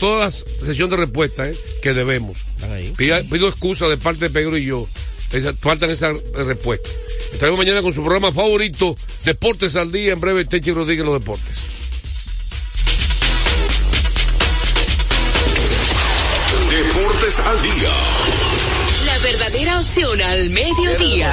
todas las sesión de respuesta ¿eh? que debemos. Pido, pido excusa de parte de Pedro y yo. Esa- faltan esas respuestas. Estaremos mañana con su programa favorito, Deportes al Día. En breve, Techi Rodríguez, los deportes. Deportes al día. La verdadera opción al mediodía.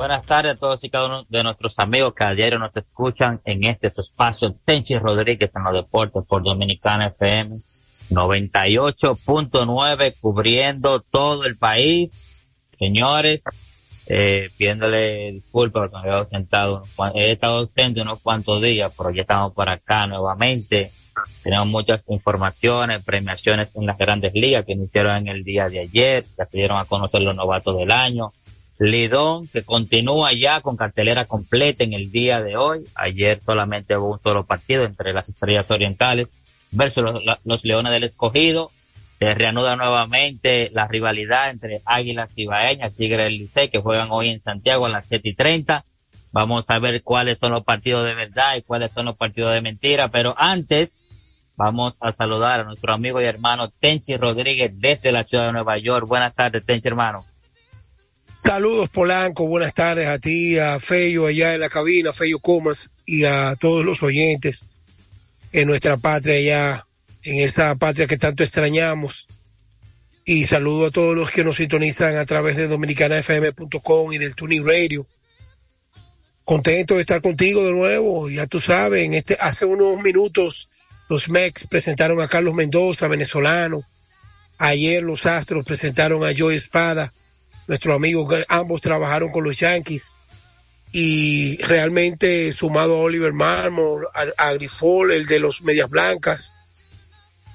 Buenas tardes a todos y cada uno de nuestros amigos que a diario nos escuchan en este espacio Tenchi Rodríguez en los deportes por Dominicana FM 98.9 cubriendo todo el país. Señores, eh, pidiéndole disculpas porque me unos cuan- he estado ausente unos cuantos días, pero ya estamos por acá nuevamente. Tenemos muchas informaciones, premiaciones en las grandes ligas que iniciaron en el día de ayer, ya se a conocer los novatos del año. Lidón, que continúa ya con cartelera completa en el día de hoy. Ayer solamente hubo un solo partido entre las estrellas orientales versus los, leones del escogido. Se reanuda nuevamente la rivalidad entre Águilas Ibaeñas, Tigre del Licey, que juegan hoy en Santiago a las 7 y 30. Vamos a ver cuáles son los partidos de verdad y cuáles son los partidos de mentira. Pero antes, vamos a saludar a nuestro amigo y hermano Tenchi Rodríguez desde la ciudad de Nueva York. Buenas tardes, Tenchi, hermano. Saludos Polanco, buenas tardes a ti, a Feyo allá en la cabina, Feyo Comas y a todos los oyentes en nuestra patria allá, en esta patria que tanto extrañamos. Y saludo a todos los que nos sintonizan a través de dominicanafm.com y del Tuning Radio. Contento de estar contigo de nuevo, ya tú sabes, en este, hace unos minutos los Mex presentaron a Carlos Mendoza, venezolano. Ayer los Astros presentaron a Joe Espada, nuestro amigo, que ambos trabajaron con los Yankees y realmente sumado a Oliver Marmor, a, a Grifol, el de los Medias Blancas,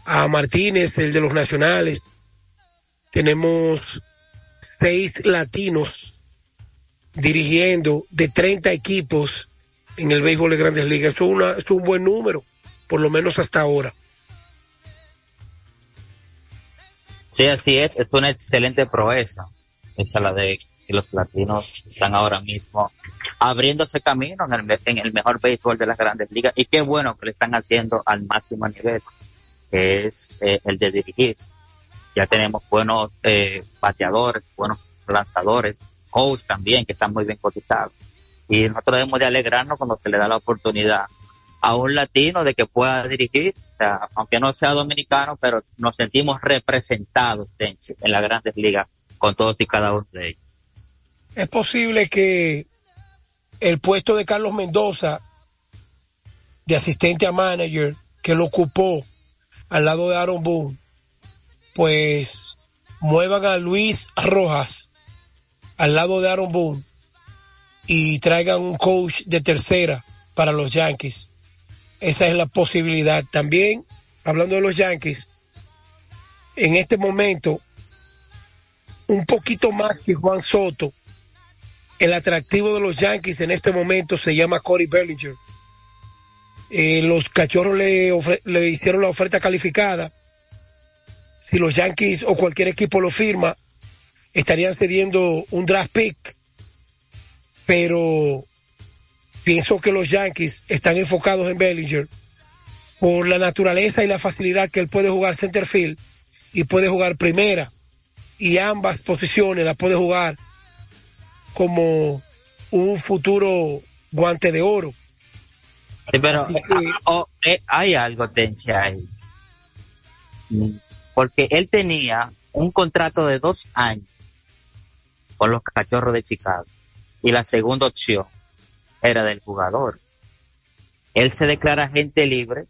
a Martínez, el de los Nacionales, tenemos seis latinos dirigiendo de 30 equipos en el béisbol de grandes ligas. Es, una- es un buen número, por lo menos hasta ahora. Sí, así es. Es una excelente Esa la de que los latinos están ahora mismo abriéndose camino en el, en el mejor béisbol de las grandes ligas. Y qué bueno que le están haciendo al máximo nivel, que es eh, el de dirigir. Ya tenemos buenos eh, bateadores, buenos lanzadores, coach también, que están muy bien cotizados. Y nosotros debemos de alegrarnos cuando se le da la oportunidad a un latino de que pueda dirigir, aunque no sea dominicano, pero nos sentimos representados Tenchi, en las grandes ligas todos y cada uno de ellos. Es posible que el puesto de Carlos Mendoza, de asistente a manager, que lo ocupó al lado de Aaron Boone, pues muevan a Luis Rojas al lado de Aaron Boone y traigan un coach de tercera para los Yankees. Esa es la posibilidad. También, hablando de los Yankees, en este momento, un poquito más que Juan Soto, el atractivo de los Yankees en este momento se llama Corey Bellinger. Eh, los cachorros le, le hicieron la oferta calificada. Si los Yankees o cualquier equipo lo firma, estarían cediendo un draft pick. Pero pienso que los Yankees están enfocados en Bellinger por la naturaleza y la facilidad que él puede jugar center field y puede jugar primera y ambas posiciones las puede jugar como un futuro guante de oro. pero oh, eh, hay algo, Tenche, ahí. Porque él tenía un contrato de dos años con los cachorros de Chicago. Y la segunda opción era del jugador. Él se declara gente libre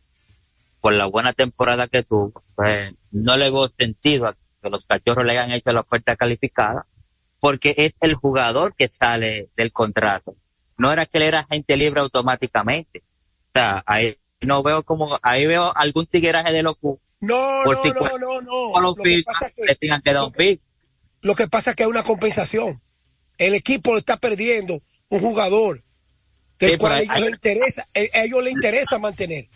por la buena temporada que tuvo. Pues, no le veo sentido a que los cachorros le hayan hecho la oferta calificada porque es el jugador que sale del contrato. No era que él era gente libre automáticamente. O sea, ahí no veo como, ahí veo algún tigueraje de locura. No, no, no, no, no, Lo que, pasa es que, lo, que, lo que pasa es que hay una compensación. El equipo está perdiendo un jugador del cual a ellos, le interesa, a ellos le interesa mantener.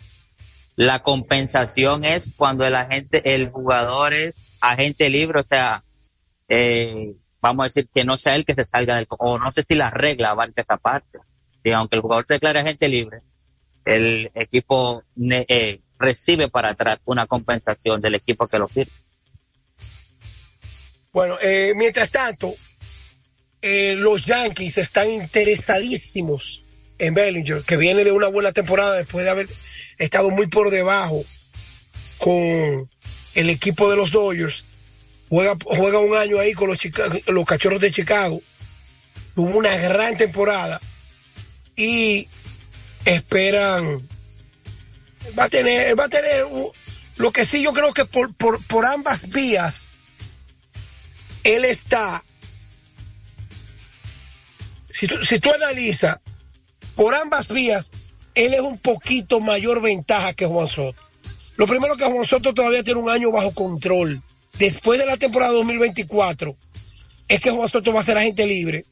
La compensación es cuando el agente, el jugador es agente libre, o sea, eh, vamos a decir que no sea él que se salga del, o no sé si la regla abarca esa parte. Y aunque el jugador se declare agente libre, el equipo eh, recibe para atrás una compensación del equipo que lo firma. Bueno, eh, mientras tanto, los Yankees están interesadísimos en Bellinger, que viene de una buena temporada después de haber estado muy por debajo con el equipo de los Dodgers juega, juega un año ahí con los, los cachorros de Chicago. Tuvo una gran temporada y esperan. Va a tener, va a tener lo que sí yo creo que por, por, por ambas vías él está. Si tú, si tú analizas por ambas vías, él es un poquito mayor ventaja que Juan Soto. Lo primero que Juan Soto todavía tiene un año bajo control después de la temporada 2024 es que Juan Soto va a ser agente libre.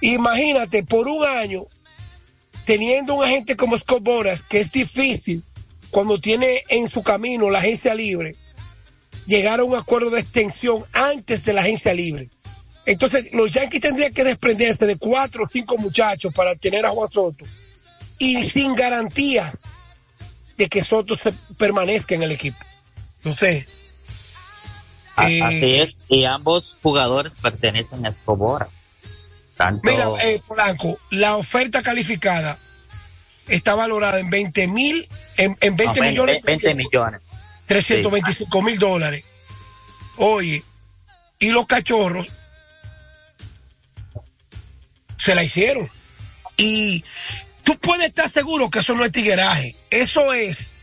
Imagínate, por un año, teniendo un agente como Scott Boras, que es difícil cuando tiene en su camino la agencia libre, llegar a un acuerdo de extensión antes de la agencia libre. Entonces, los Yankees tendrían que desprenderse de cuatro o cinco muchachos para tener a Juan Soto y sin garantías de que Soto se permanezca en el equipo. Entonces, Así es, y ambos jugadores pertenecen a Escobora. Mira, eh, Polanco, la oferta calificada está valorada en 20 mil, en, 20 millones. 20 millones. 325 mil dólares. Oye, y los cachorros se la hicieron. Y tú puedes estar seguro que eso no es tigueraje. Eso es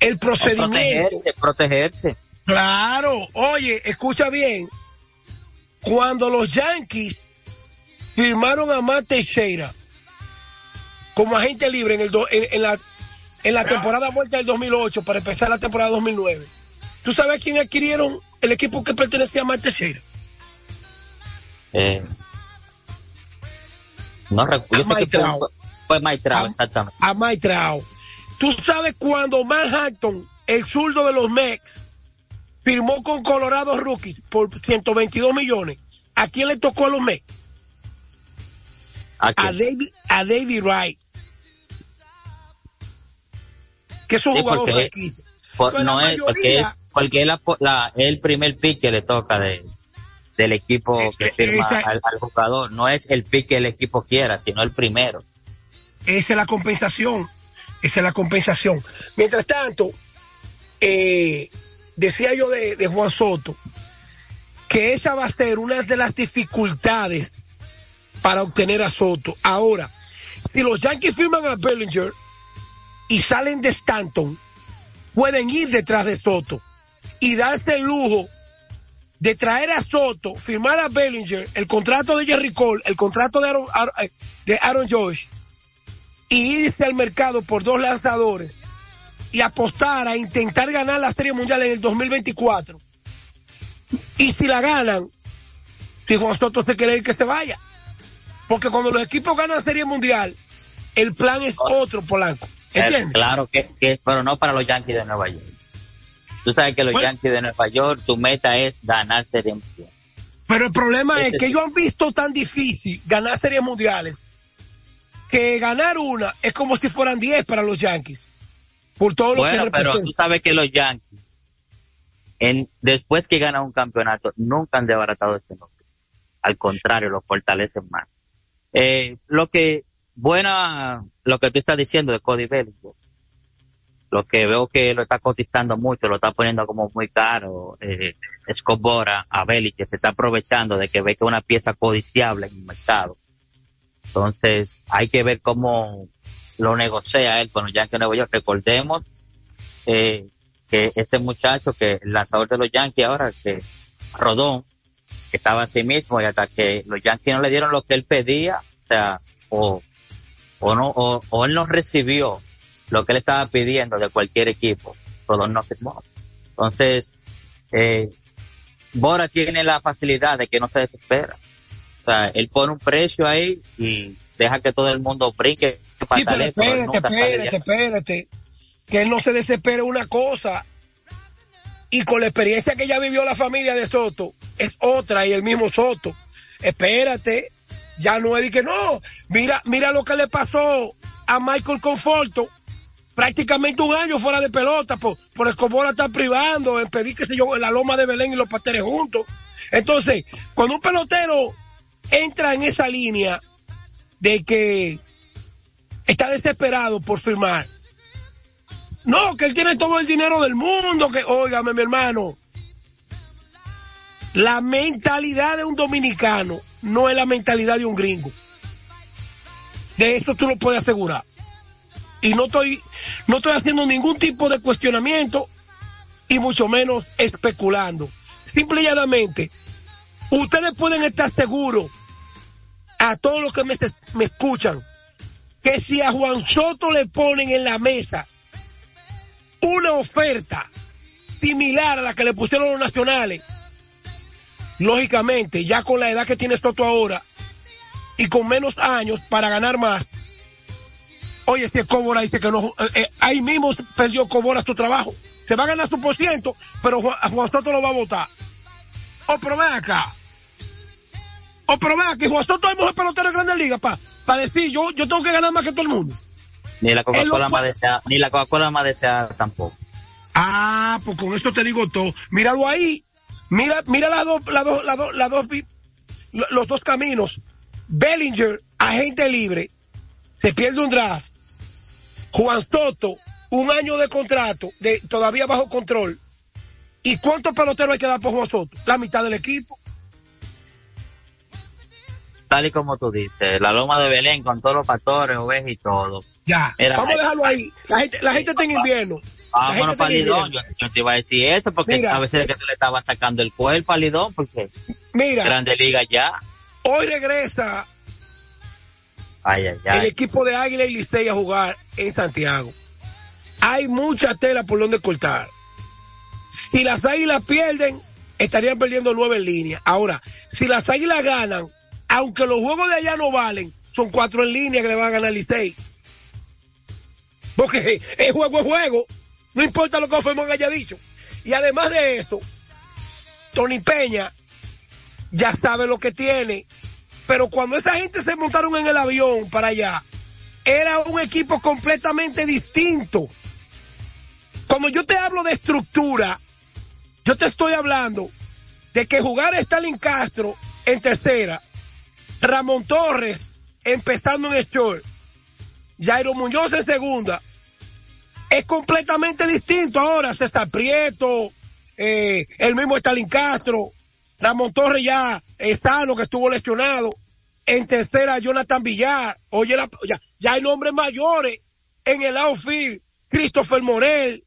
el procedimiento. protegerse, protegerse. Claro, oye, escucha bien. Cuando los Yankees firmaron a Matt Teixeira como agente libre en, el en, la, en la temporada vuelta del 2008 para empezar la temporada 2009, ¿tú sabes quién adquirieron el equipo que pertenecía a Matt Teixeira? Eh, no recuerdo. Fue, fue Maitrao, exactamente. A Maitrao. ¿Tú sabes cuando Manhattan, el zurdo de los Mets, firmó con Colorado Rookies por 122 millones. ¿A quién le tocó a los Mets? ¿A, David, a David Wright. Que es un jugador no es porque es, porque es la, el primer pick que le toca de, del equipo eh, que eh, firma al, jugador. No es el pick que el equipo quiera, sino el primero. Esa es la compensación. Esa es la compensación. Mientras tanto, eh, decía yo de, Juan Soto, que esa va a ser una de las dificultades para obtener a Soto. Ahora, si los Yankees firman a Bellinger y salen de Stanton, pueden ir detrás de Soto y darse el lujo de traer a Soto, firmar a Bellinger, el contrato de Jerry Cole, el contrato de Aaron, eh, de Aaron Josh, y irse al mercado por dos lanzadores y apostar a intentar ganar la Serie Mundial en el 2024. Y si la ganan, si Juan Soto se quiere ir que se vaya. Porque cuando los equipos ganan Serie Mundial, el plan es otro, Polanco. ¿Entiendes? Claro que, que, pero no para los Yankees de Nueva York. Tú sabes que los Yankees de Nueva York, tu meta es ganar Serie Mundial. Pero el problema es que ellos han visto tan difícil ganar Series Mundiales que ganar una es como si fueran 10 para los Yankees. Por todo lo que Bueno, pero representa. tú sabes que los Yankees, en, después que ganan un campeonato, nunca han desbaratado este nombre. Al contrario, lo fortalecen más. Eh, lo que, buena, lo que tú estás diciendo de Cody Bellinger, lo que veo que lo está cotizando mucho, lo está poniendo como muy caro, eh, Escobora a Bellinger, se está aprovechando de que ve que es una pieza codiciable en el mercado. Entonces, hay que ver cómo lo negocia él con los Yankees de Nueva York. Recordemos eh, que este muchacho, que el lanzador de los Yankees ahora, que Rodón, que estaba así mismo y hasta que los Yankees no le dieron lo que él pedía, o sea, o, o no, o, o él no recibió lo que él estaba pidiendo de cualquier equipo, Rodón no firmó. Entonces, eh, Bora tiene la facilidad de que no se desespera. O sea, él pone un precio ahí y deja que todo el mundo brinque. Sí, pero espérate, espérate, espérate. Que él no se desespere una cosa. Y con la experiencia que ya vivió la familia de Soto, es otra y el mismo Soto. Espérate. Ya no es de que no. Mira, mira lo que le pasó a Michael Conforto. Prácticamente un año fuera de pelota por, por Escobar la está privando en pedir que se yo en la loma de Belén y los pasteres juntos. Entonces, cuando un pelotero entra en esa línea de que está desesperado por firmar. No, que él tiene todo el dinero del mundo, que, óigame mi hermano, la mentalidad de un dominicano no es la mentalidad de un gringo. De eso tú lo puedes asegurar. Y no estoy, no estoy haciendo ningún tipo de cuestionamiento y mucho menos especulando. Simple y llanamente, ustedes pueden estar seguros a todos los que me, escuchan que si a Juan Soto le ponen en la mesa una oferta similar a la que le pusieron los nacionales, lógicamente, ya con la edad que tiene Soto ahora y con menos años para ganar más, oye, si Cobora dice que no, eh, eh, ahí mismo perdió Cobora su trabajo. Se va a ganar su por ciento, pero Juan, Juan Soto lo va a votar. Oh, pero ven acá. Oh, pero Juan Soto es mejor pelotero de Grandes Ligas para pa decir, yo, yo tengo que ganar más que todo el mundo. Ni la Coca-Cola más deseada, ni la Coca-Cola más deseada tampoco. Ah, pues con esto te digo todo. Míralo ahí. Mira, mira las dos, las dos, las dos, las dos, los dos caminos. Bellinger, agente libre, se pierde un draft. Juan Soto, un año de contrato, de, todavía bajo control. ¿Y cuántos peloteros hay que dar por Juan Soto? La mitad del equipo. Tal y como tú dices, la loma de Belén con todos los pastores, ovejas y todo. Ya, Mira, vamos a dejarlo ahí. La gente, la gente está en invierno. Vámonos gente está para en Lidón. invierno. Yo, yo te iba a decir eso porque Mira. a veces que tú le estabas sacando el cuerpo a Lidón porque Mira, Grande Liga ya. hoy regresa Ay, ay, el equipo de Águila y Licey a jugar en Santiago. Hay mucha tela por donde cortar. Si las Águilas pierden, estarían perdiendo nueve en línea. Ahora, si las Águilas ganan, aunque los juegos de allá no valen, son cuatro en línea que le van a ganar Licey. Porque el juego es juego. No importa lo que Fermón haya dicho. Y además de eso, Tony Peña ya sabe lo que tiene. Pero cuando esa gente se montaron en el avión para allá, era un equipo completamente distinto. Como yo te hablo de estructura, yo te estoy hablando de que jugar Stalin Castro en tercera, Ramón Torres empezando en short, Jairo Muñoz en segunda, es completamente distinto ahora. César Prieto, eh, el mismo Stalin Castro, Ramón Torres ya es sano, que estuvo lesionado. En tercera, Jonathan Villar. Oye, la- ya, ya hay nombres mayores en el outfield. Christopher Morel.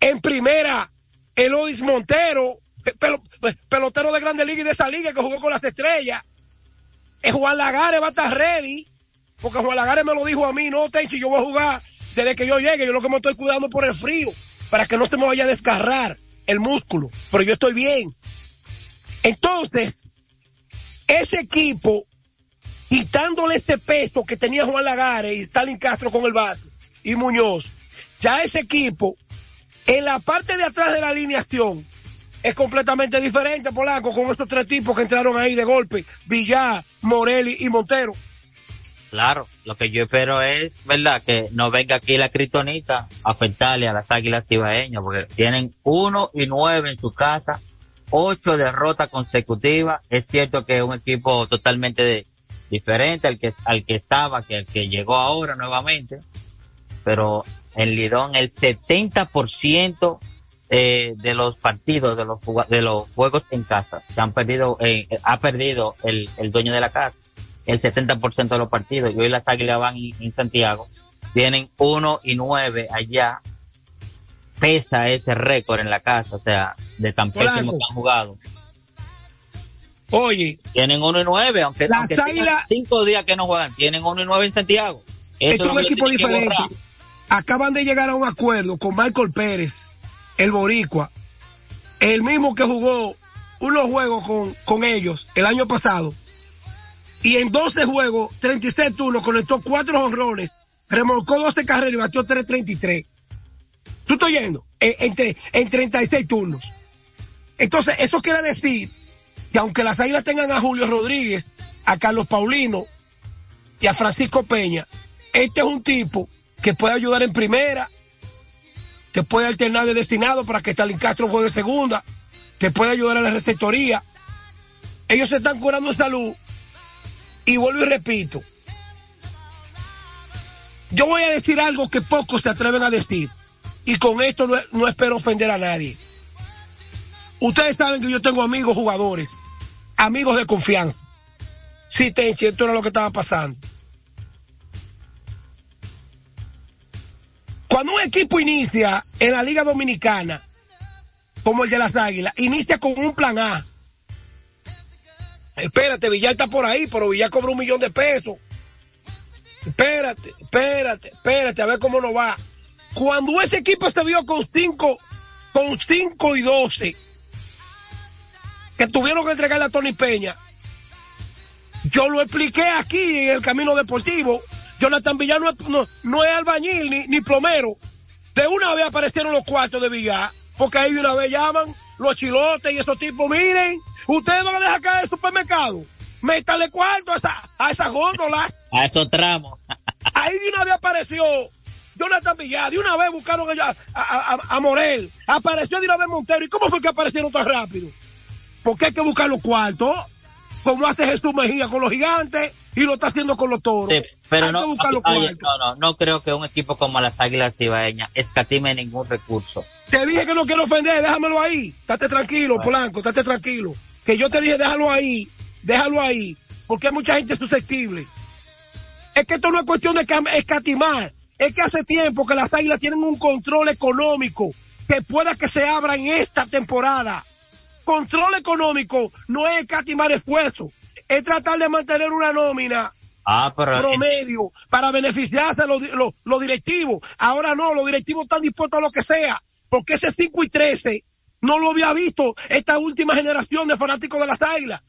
En primera, Elois Montero, pe- pelo- pe- pelotero de Grande Liga y de esa liga que jugó con las estrellas. Eh, Juan Lagares va a estar ready, porque Juan Lagares me lo dijo a mí, no, Tenchi, yo voy a jugar desde que yo llegue, yo lo que me estoy cuidando por el frío, para que no se me vaya a desgarrar el músculo, pero yo estoy bien. Entonces, ese equipo, quitándole este peso que tenía Juan Lagares y Stalin Castro con el bate y Muñoz, ya ese equipo, en la parte de atrás de la alineación, es completamente diferente, Polanco, con estos tres tipos que entraron ahí de golpe, Villar, Morelli y Montero. Claro, lo que yo espero es, ¿verdad? Que no venga aquí la critonita a afectarle a las águilas cibaeñas, porque tienen uno y nueve en su casa, ocho derrotas consecutivas. Es cierto que es un equipo totalmente diferente al que, al que estaba, que al que llegó ahora nuevamente, pero en Lidón el 70% eh, de los partidos, de los, de los juegos en casa, se han perdido, eh, ha perdido el, el dueño de la casa el 70% de los partidos. Y hoy las Águilas van en Santiago. Tienen 1 y 9 allá. Pesa ese récord en la casa, o sea, de tan pésimo que han jugado. Oye. Tienen 1 y 9, aunque, las águilas, cinco días que no juegan, tienen 1 y 9 en Santiago. Es un equipo diferente. Acaban de llegar a un acuerdo con Michael Pérez, el Boricua, el mismo que jugó unos juegos con, con ellos el año pasado y en 12 juegos, 36 turnos, conectó 4 honrones, remolcó 12 carreras y batió 333. ¿Tú estás yendo? En, en 36 turnos. Entonces, eso quiere decir que aunque las águilas tengan a Julio Rodríguez, a Carlos Paulino y a Francisco Peña, este es un tipo que puede ayudar en primera, que puede alternar de destinado para que Stalin Castro juegue segunda, que puede ayudar a la receptoría. Ellos se están curando en salud y vuelvo y repito, yo voy a decir algo que pocos se atreven a decir. Y con esto no, espero ofender a nadie. Ustedes saben que yo tengo amigos jugadores, amigos de confianza. Sí, Tenchi, esto era lo que estaba pasando. Cuando un equipo inicia en la Liga Dominicana, como el de las Águilas, inicia con un plan A Espérate, Villar está por ahí, pero Villar cobra un millón de pesos. Espérate, espérate, espérate, a ver cómo nos va. Cuando ese equipo se vio con cinco, con cinco y doce, que tuvieron que entregarle a Tony Peña, yo lo expliqué aquí en el camino deportivo. Jonathan Villar no, no, es albañil ni, ni plomero. De una vez aparecieron los cuartos de Villar, porque ahí de una vez llaman los chilotes y esos tipos, miren, Ustedes van a dejar caer el supermercado. Métale cuarto a, esa, a esas góndolas. A esos tramos. Ahí de una vez apareció Jonathan Villar. De una vez buscaron a, a, a, Morel. Apareció de una vez Montero. ¿Y cómo fue que aparecieron tan rápido? Porque hay que buscar los cuartos. Como hace Jesús Mejía con los gigantes y lo está haciendo con los toros. Pero no, no, no, no creo que un equipo como las Águilas Cibaeñas escatime ningún recurso. Te dije que no quiero ofender, déjamelo ahí. Estate tranquilo, Polanco, estate tranquilo que yo te dije, déjalo ahí, déjalo ahí, porque hay mucha gente susceptible. Es que esto no es cuestión de escatimar, es que hace tiempo que las águilas tienen un control económico que pueda que se abra en esta temporada. Control económico no es escatimar esfuerzo, es tratar de mantener una nómina ah, promedio para beneficiarse a los, directivos. Ahora no, los directivos están dispuestos a lo que sea, porque ese 5 y 13 no lo había visto esta última generación de fanáticos de las águilas.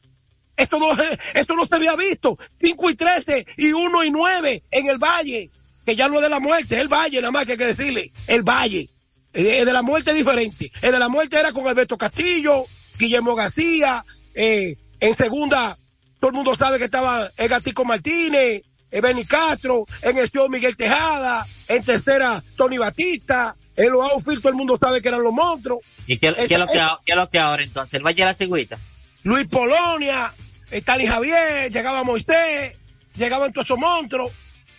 Esto no, esto no se había visto. 5 y 13 y 1 y 9 en el Valle. Que ya no es de la muerte, el Valle, nada más que hay que decirle. El Valle. El de la muerte es diferente. El de la muerte era con Alberto Castillo, Guillermo García, eh, en segunda, todo el mundo sabe que estaba el Gatico Martínez, el Benny Castro, en el show Miguel Tejada, en tercera Tony Batista, en los outfield todo el mundo sabe que eran los monstruos. ¿Y qué, es, lo que, qué es lo que ahora entonces? ¿El Valle de la Cigüita? Luis Polonia, Stalin Javier, llegaba Moisés, llegaban todos esos monstruos.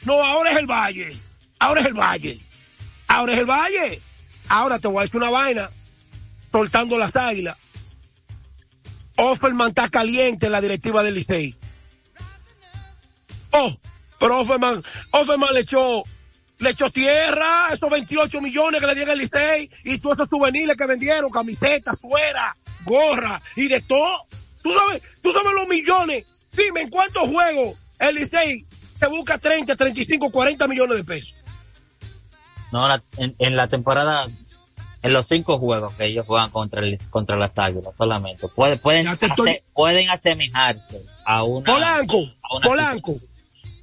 No, ahora es el Valle. Ahora es el Valle. Ahora es el Valle. Ahora te voy a decir una vaina. Soltando las águilas. Offerman está caliente en la directiva del Licey. Oh, pero Offerman, Offerman le echó le echó tierra, esos 28 millones que le dieron el Licey y todos esos juveniles que vendieron, camisetas, fuera, gorra y de todo. Tú sabes, tú sabes los millones. Dime, ¿en cuántos juegos el Licey se busca 30, 35, 40 millones de pesos? No, en, la temporada, en los cinco juegos que ellos juegan contra el, contra las Águilas solamente, pueden, pueden, pueden asemejarse a una... Polanco, Polanco.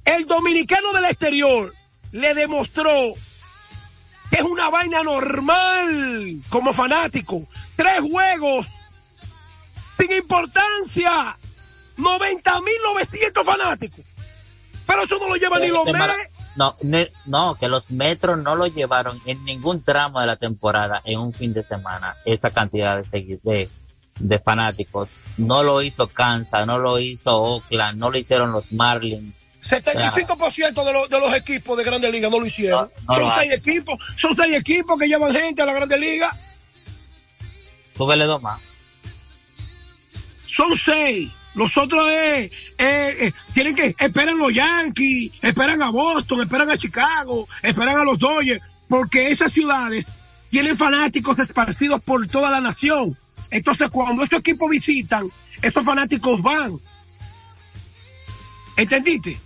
El dominicano del exterior le demostró que es una vaina normal como fanático. Tres juegos sin importancia. 90.900 fanáticos. Pero eso no lo llevan ni los meses. No, no, que los metros no lo llevaron en ningún tramo de la temporada en un fin de semana, esa cantidad de, de, de fanáticos. No lo hizo Kansas, no lo hizo Oakland, no lo hicieron los Marlins. 75% de, los, de los equipos de Grandes Ligas no lo hicieron. son seis equipos, son seis equipos que llevan gente a la Grandes Ligas. Súbele dos más. Son seis. Los otros eh, eh, tienen que, esperan los Yankees, esperan a Boston, esperan a Chicago, esperan a los Dodgers, porque esas ciudades tienen fanáticos esparcidos por toda la nación. Entonces, cuando estos equipos visitan, estos fanáticos van. ¿Entendiste?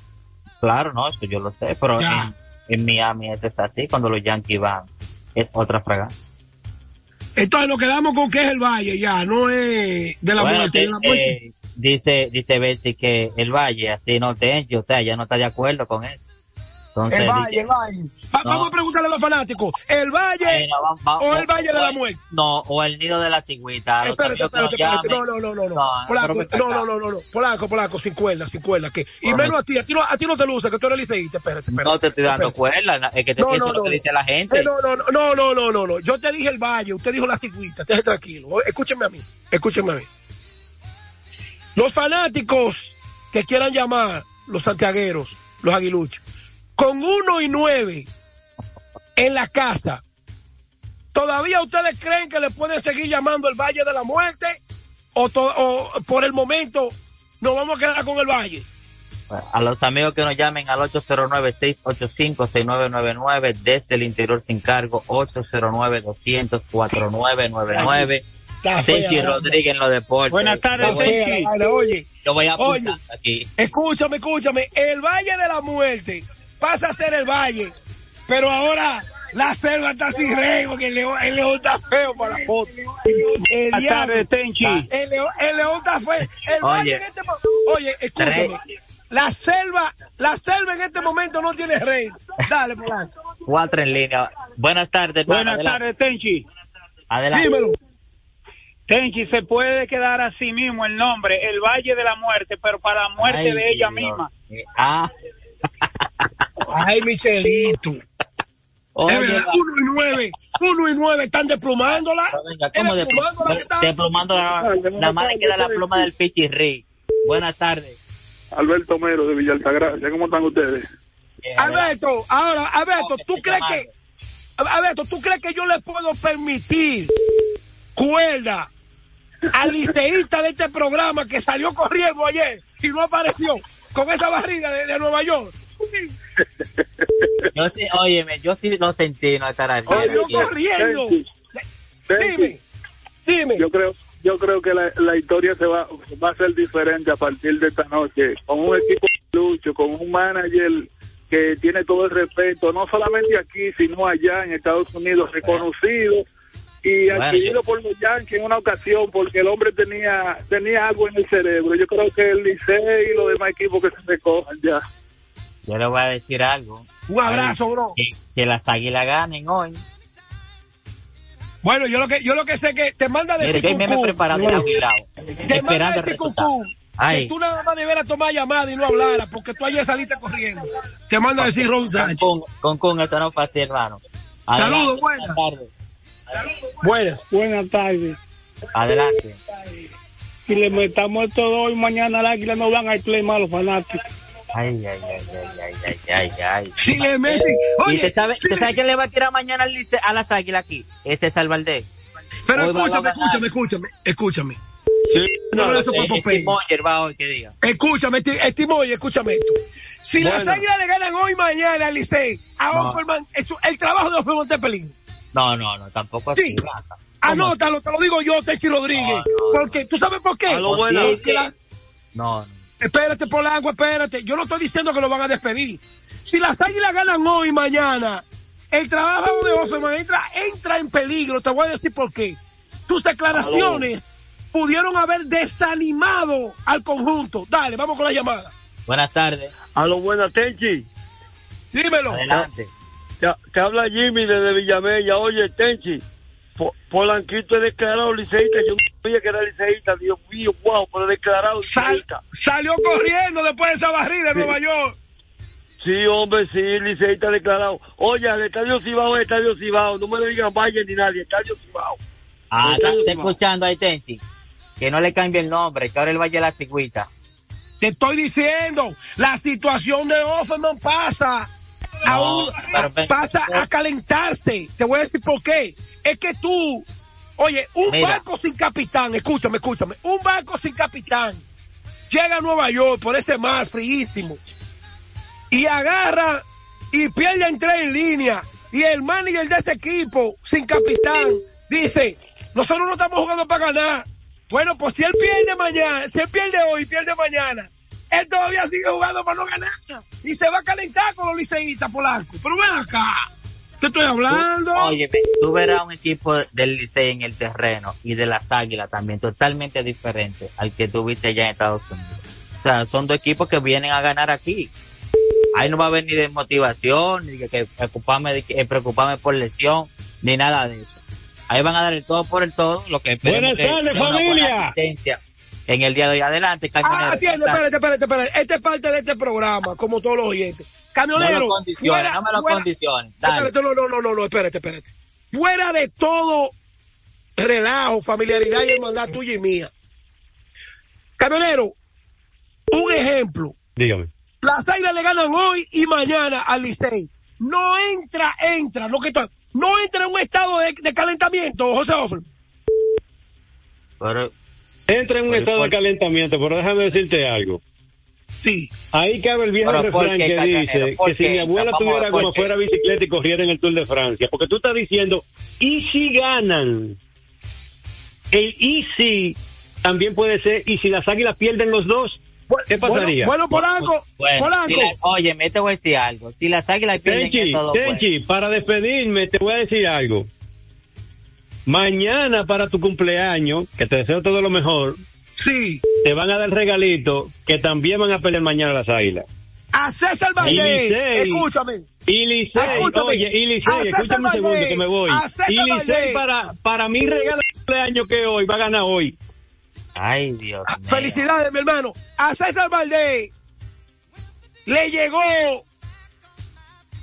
Claro, no, eso yo lo sé, pero en, Miami es así, cuando los Yankees van, es otra fragata. Entonces nos quedamos con que es el Valle ya, no es de la muerte. de la muerte dice, dice Betsy que el Valle, así no te o sea, ya no está de acuerdo con eso. el Valle, el Valle. Vamos a preguntarle a los fanáticos, ¿el Valle o el Valle de la Muerte? No, o el Nido de la Cigüita. Espérate, espérate, espérate. No, no, no, no, no. Polaco, no, no, no, no, no. Polaco, Polaco, sin cuerda, sin cuerda. Que, y menos a ti, a ti, no, a ti no te luce, que tú eres liceísta. Espérate, espérate. No te estoy dando cuerda, es que te, no, no, no, dice la gente. no, no, no, no, no, no, no. Yo te dije el Valle, usted dijo la Cigüita, esté tranquilo. Escúcheme a mí, escúcheme a mí. Los fanáticos que quieran llamar, los santiagueros, los aguiluchos, con uno y nueve en la casa, ¿todavía ustedes creen que le pueden seguir llamando el Valle de la Muerte? ¿O, por el momento nos vamos a quedar con el Valle? A los amigos que nos llamen al 809-685-6999 desde el interior sin cargo, 809-200-4999. Tenchi Rodríguez en los deportes. Buenas tardes, Tenchi. Oye, yo voy a oye, aquí. Escúchame, escúchame. El Valle de la Muerte pasa a ser el Valle, pero ahora la selva está sin rey porque el león, el león está feo para la foto. El Buenas tardes, Tenchi. El león, el león está feo. El oye, Valle en este Oye, escúchame. La selva, la selva en este momento no tiene rey. Dale, Polanco. Cuatro en línea. Buenas tardes, Buenas tardes, Tenchi. Adelante. Dímelo. Tenchi, se puede quedar así mismo el nombre, el Valle de la Muerte, pero para la muerte de ella misma. Ah. Ay, Michelito. Oye, uno y nueve, uno y nueve, están desplumándola. ¿Cómo desplumándola? Desplumándola, la madre queda la pluma del Pichirri. Buenas tardes. Alberto Mero de Villa Altagracia, ¿cómo están ustedes? Alberto, ahora, Alberto, ¿tú crees que, Alberto, ¿tú crees que yo le puedo permitir cuerda al liceísta de este programa que salió corriendo ayer y no apareció con esa barriga de, Nueva York. Yo sí, óyeme, yo sí lo sentí, no estar ahí. Salió corriendo. Dime, dime. Yo creo, yo creo que la, la, historia se va, va a ser diferente a partir de esta noche, con un equipo lucho, con un manager que tiene todo el respeto, no solamente aquí, sino allá en Estados Unidos, reconocido y adquirido por los Yankees en una ocasión porque el hombre tenía tenía algo en el cerebro. Yo creo que el Licey y los demás equipos que se recojan ya. Yo le voy a decir algo. Un abrazo, bro. Que, las águilas ganen hoy. Bueno, yo lo que yo lo que sé que te manda de Mire, que me he preparado Te manda de Picucú. Que tú nada más deberas tomar llamada y no hablar porque tú ayer saliste corriendo. Te manda a decir Ron Sánchez. Con, con, con esto no pasa, hermano. Saludos, buenas. tardes. Buenas. Buenas tardes. Adelante. Si le metamos esto hoy, mañana al águila no van a play malos fanáticos. Ay, ay, ay, ay, ay, ay, ay, Si le meten. Oye, ¿Y te sabe, si sabe quién le va a tirar mañana a las águilas aquí? Ese es Valdés. Pero escúchame, escúchame, escúchame, escúchame. Sí, no, no, eso Escúchame, Estimoy, escúchame esto. Si las águilas le ganan hoy mañana al Licey, a no. el trabajo de Offerman está en peligro. No, no, no, tampoco así. Sí. Anótalo, te lo digo yo, Techi Rodríguez. porque, ¿tú sabes por qué? Porque la... No, no. Espérate, Polanco, espérate. Yo no estoy diciendo que lo van a despedir. Si las águilas ganan hoy y mañana, el trabajo de Offerman entra, entra en peligro. Te voy a decir por qué. Tus declaraciones pudieron haber desanimado al conjunto. Dale, vamos con la llamada. Buenas tardes. A lo buenas, Tenchi. Dímelo. Adelante. Te, habla Jimmy desde Villamella. Oye, Tenchi, Polanquito es declarado liceísta. Yo no sabía que era liceísta. Dios mío, wow, pero declarado liceísta. salió corriendo después de esa barrida en Nueva York. Sí, hombre, sí, Licey está declarado. Oye, el Estadio Cibao es Estadio Cibao. No me lo digan Valle ni nadie, Estadio Cibao. Ah, está, está escuchando ahí, Tenchi. Que no le cambie el nombre, que ahora el Valle de la Cigüita. Te estoy diciendo, la situación de Offerman pasa a un- a- pasa a calentarse. Te voy a decir por qué. Es que tú, oye, un Mira. barco sin capitán, escúchame, escúchame, un barco sin capitán llega a Nueva York por ese mar fríísimo y agarra y pierde en tres en línea y el manager de ese equipo sin capitán dice, nosotros no estamos jugando para ganar. Bueno, pues si él pierde mañana, si él pierde hoy, pierde mañana, él todavía sigue jugando para no ganar y se va a calentar con los liceístas polacos. Pero ven acá, te estoy hablando. Oye, tú verás un equipo del Licey en el terreno y de las Águilas también totalmente diferente al que tuviste allá en Estados Unidos. O sea, son dos equipos que vienen a ganar aquí. Ahí no va a haber ni de motivación, ni de que preocuparme, de que, eh, preocuparme por lesión, ni nada de eso. Ahí van a dar el todo por el todo, lo que Buenas que tardes, sea una buena familia. En el día de hoy. Adelante, Ah, camionero. atiende, espérate, espérate, espérate. Esta es parte de este programa, como todos los oyentes. No Camionero. lo condiciones, no me lo fuera- condiciones. Dale. Espérate, no, no, no, no, no, espérate, espérate. Fuera de todo relajo, familiaridad y hermandad tuya y mía. Camionero, un ejemplo. Dígame. Las Águilas le ganan hoy y mañana al Licey. No entra, entra, lo que está, no entra en un estado de, de calentamiento, José Offer. Pero, Entra en un estado de ¿por- calentamiento, pero déjame decirte algo. Sí. Ahí cabe el viejo Pero, ¿por refrán que dice ¿Por que si qué? mi abuela ver, tuviera ¿por como fuera bicicleta y corriera en el Tour de Francia, porque tú estás diciendo, ¿y si ganan? El y si también puede ser, ¿y si las águilas pierden los dos? ¿Qué pasaría? Bueno, Polanco, bueno, Polanco. si la- oye, me te voy a decir algo. Si las Águilas pierden Tenchi, estos dos Tenchi, para despedirme te voy a decir algo. Mañana para tu cumpleaños, que te deseo todo lo mejor, Sí. te van a dar regalito que también van a pelear mañana las águilas. A César Valdés, escúchame. Y Licey, Escúchame, oye, y Licey, escúchame un segundo que me voy. a César Y Licey Valdés. para, para mí regala el cumpleaños que hoy va a ganar hoy. Ay, Dios mío. Felicidades, mi hermano. A César Valdés le llegó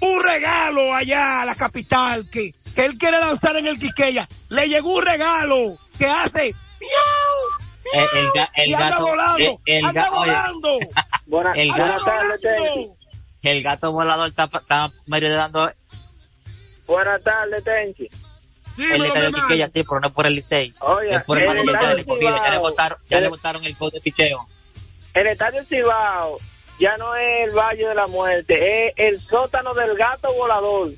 un regalo allá a la capital que, que él quiere lanzar en el Quisqueya. Le llegó un regalo que hace miau, El, el, el y anda gato, volando, el, el anda ga- oye, volando. Buena- El anda buenas tardes, Tenchi. volando. el gato volador está, está medio dando Buenas tardes, Tenchi. mi estadio hermano. Quiqueya, sí, pero no por el Licey. Oye, es por el el Valle de estadio la Cibao. Ya le Cibao. votaron, ya le El- votaron el code de picheo. El Estadio Cibao ya no es el Valle de la Muerte, es el sótano del gato volador.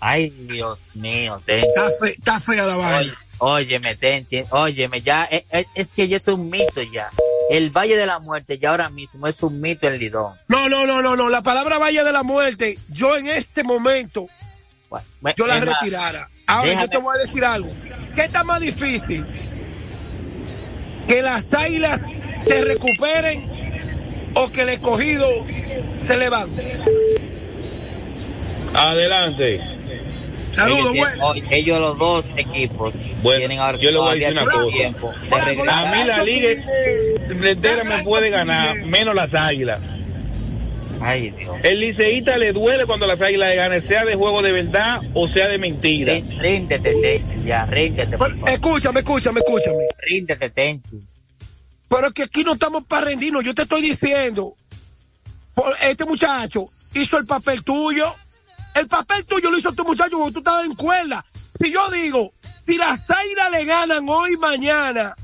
Ay, Dios mío, ten. Está, fe- está fea la Oye, vaina. óyeme, ten, ten, óyeme, ya, es, es- es que ya es un mito ya. El Valle de la Muerte ya ahora mismo es un mito en Lidón. No, no, no, no, no. La palabra Valle de la Muerte, yo en este momento, Bueno, yo la retirara. Ahora déjame- yo te voy a decir algo. ¿Qué está más difícil? Que las águilas se recuperen o que el escogido se levante. Adelante. Saludos, ellos, hoy- ellos los dos equipos Bueno, tienen ahora yo le voy a decir una cosa. tiempo de. A mí la liga entera me puede ganar, menos las águilas. Ay, Dios. El liceísta le duele cuando las águilas le ganan, sea de juego de verdad o sea de mentira. Rí- Ríndete, Tenchi, ya, ríndete, por favor. Escúchame, escúchame, escúchame. Ríndete, Tenchi. Pero es que aquí no estamos para rendirnos. Yo te estoy diciendo, por- este muchacho hizo el papel tuyo. El papel tuyo lo hizo tu muchacho cuando tú estabas en cuerda. Si yo digo, si las Águilas le ganan hoy mañana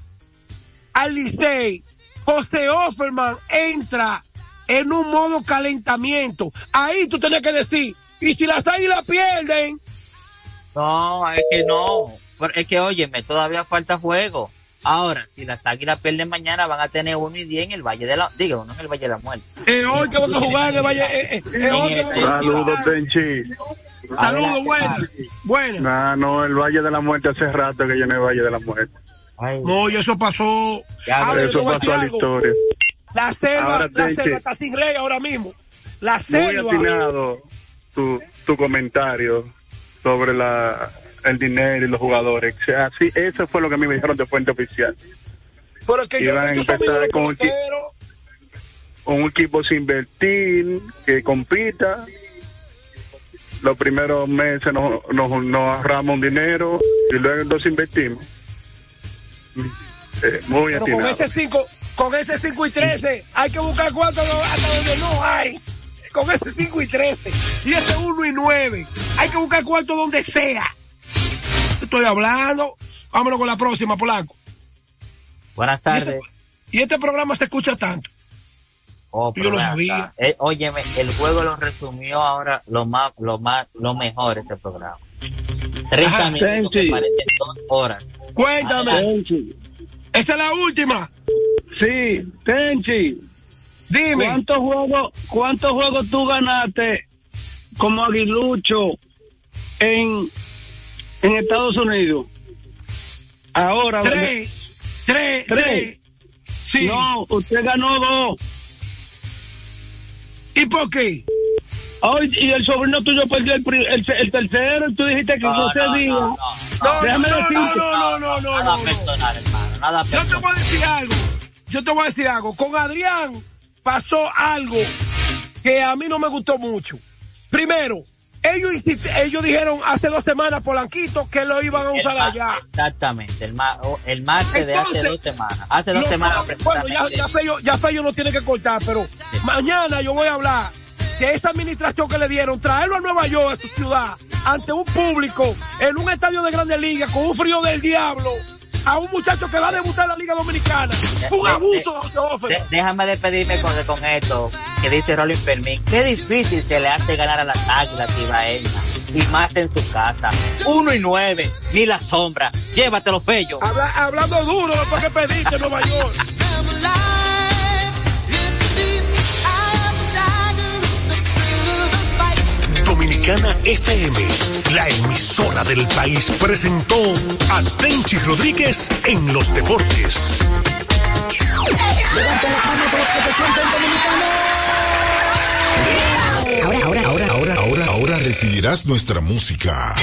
al Licey, José Offerman entra en un modo calentamiento. Ahí tú tenías que decir, y si las Águilas pierden, No, es que no. Es que, óyeme, todavía falta juego. Ahora, si las águilas pierden mañana, van a tener uno y diez en el Valle de la... Digo, no en el Valle de la Muerte. es hoy que van a jugar en el Valle, eh, eh, es hoy que van a Saludos. Tenchi. Saludos, buenas. Buenas. Nah, no, el Valle de la Muerte hace rato que yo no el Valle de la Muerte. Ay, No, y eso pasó. Ya, Ahora, te Eso pasó a la historia. La selva, Ahora, la selva está sin rey ahora mismo. La Muy selva. atinado tu, tu comentario sobre la, el dinero y los jugadores. O sea, sí, eso fue lo que a mí me dijeron de fuente oficial. Pero es que Iban a yo de empezar con- peloteros. un equipo sin invertir, que compita. Los primeros meses nos, nos, nos ahorramos un dinero y luego entonces invertimos. Eh, muy Pero con atinado. ese 5, con ese 5 y 13, hay que buscar cuánto hasta donde no hay. Con ese 5 y 13. Y ese 1 y 9. Hay que buscar cuarto donde sea. Estoy hablando. Vámonos con la próxima, Polanco. Buenas tardes. Y este programa se escucha tanto. Oh, Yo lo sabía. Eh, óyeme, el juego lo resumió ahora lo más, lo más, lo mejor este programa. 30 Ajá. minutos que Tenchi. parecen dos horas. Cuéntame. Esa es la última. Sí, Tenchi. Dime. ¿Cuántos juegos, cuántos juegos tú ganaste como aguilucho en, en Estados Unidos? Ahora. Tres. Tres. Tres. Sí. No, usted ganó dos. ¿Y por qué? Ay, y el sobrino tuyo perdió el, el, el tercero y tú dijiste que No, no, se no, diga. no, No, Déjame no, decirte. no, no, no, no, Nada no, no. personal, hermano. Nada Yo te personal. voy a decir algo. Yo te voy a decir algo. Con Adrián pasó algo que a mí no me gustó mucho. Primero, ellos, ellos dijeron hace dos semanas, Polanquito, que lo iban a usar allá. Exactamente, el, ma- o- el martes de hace dos semanas. Hace dos semanas. bueno, ya, ya Fello, ya Fello no tiene que cortar, pero mañana yo voy a hablar que esa administración que le dieron, traerlo a Nueva York, a su ciudad, ante un público, en un estadio de Grandes Ligas, con un frío del diablo, a un muchacho que va a debutar en la Liga Dominicana. Un de- abuso, José De- déjame despedirme con, con esto que dice Rolling Fermín. Qué difícil se le hace ganar a las águilas ibaeñas y más en su casa. Uno y nueve, ni la sombra. Llévatelo, Fello. Habla- hablando duro después que pediste Nueva York. Dominicana FM, la emisora del país, presentó a Tenchi Rodríguez en los deportes. Levanten las manos los que se sienten dominicanos. Ahora, ahora, ahora, ahora, ahora, ahora recibirás nuestra música.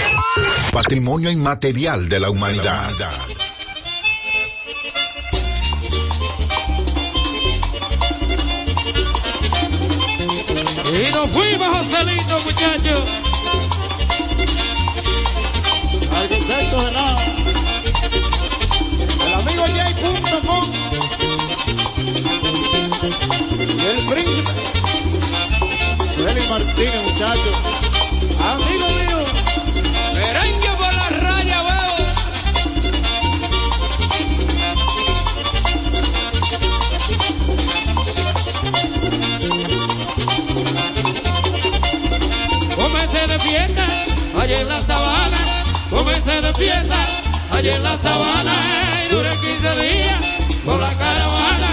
Patrimonio inmaterial de la humanidad. Y nos fuimos, Joselito, muchachos. Al concepto de nada. El amigo J.com. Y el príncipe. Félix Martínez, muchachos. Amigo mío. Allá en la sabana. Comencé de fiesta, allá en la sabana. Y duré 15 días con la caravana.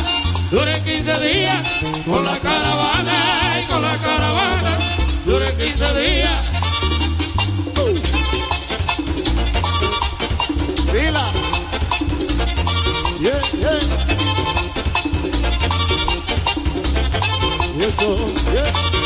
Duré 15 días con la caravana. Y con la caravana. Duré 15 días. Vila. Yeah, yeah. Y eso, yeah.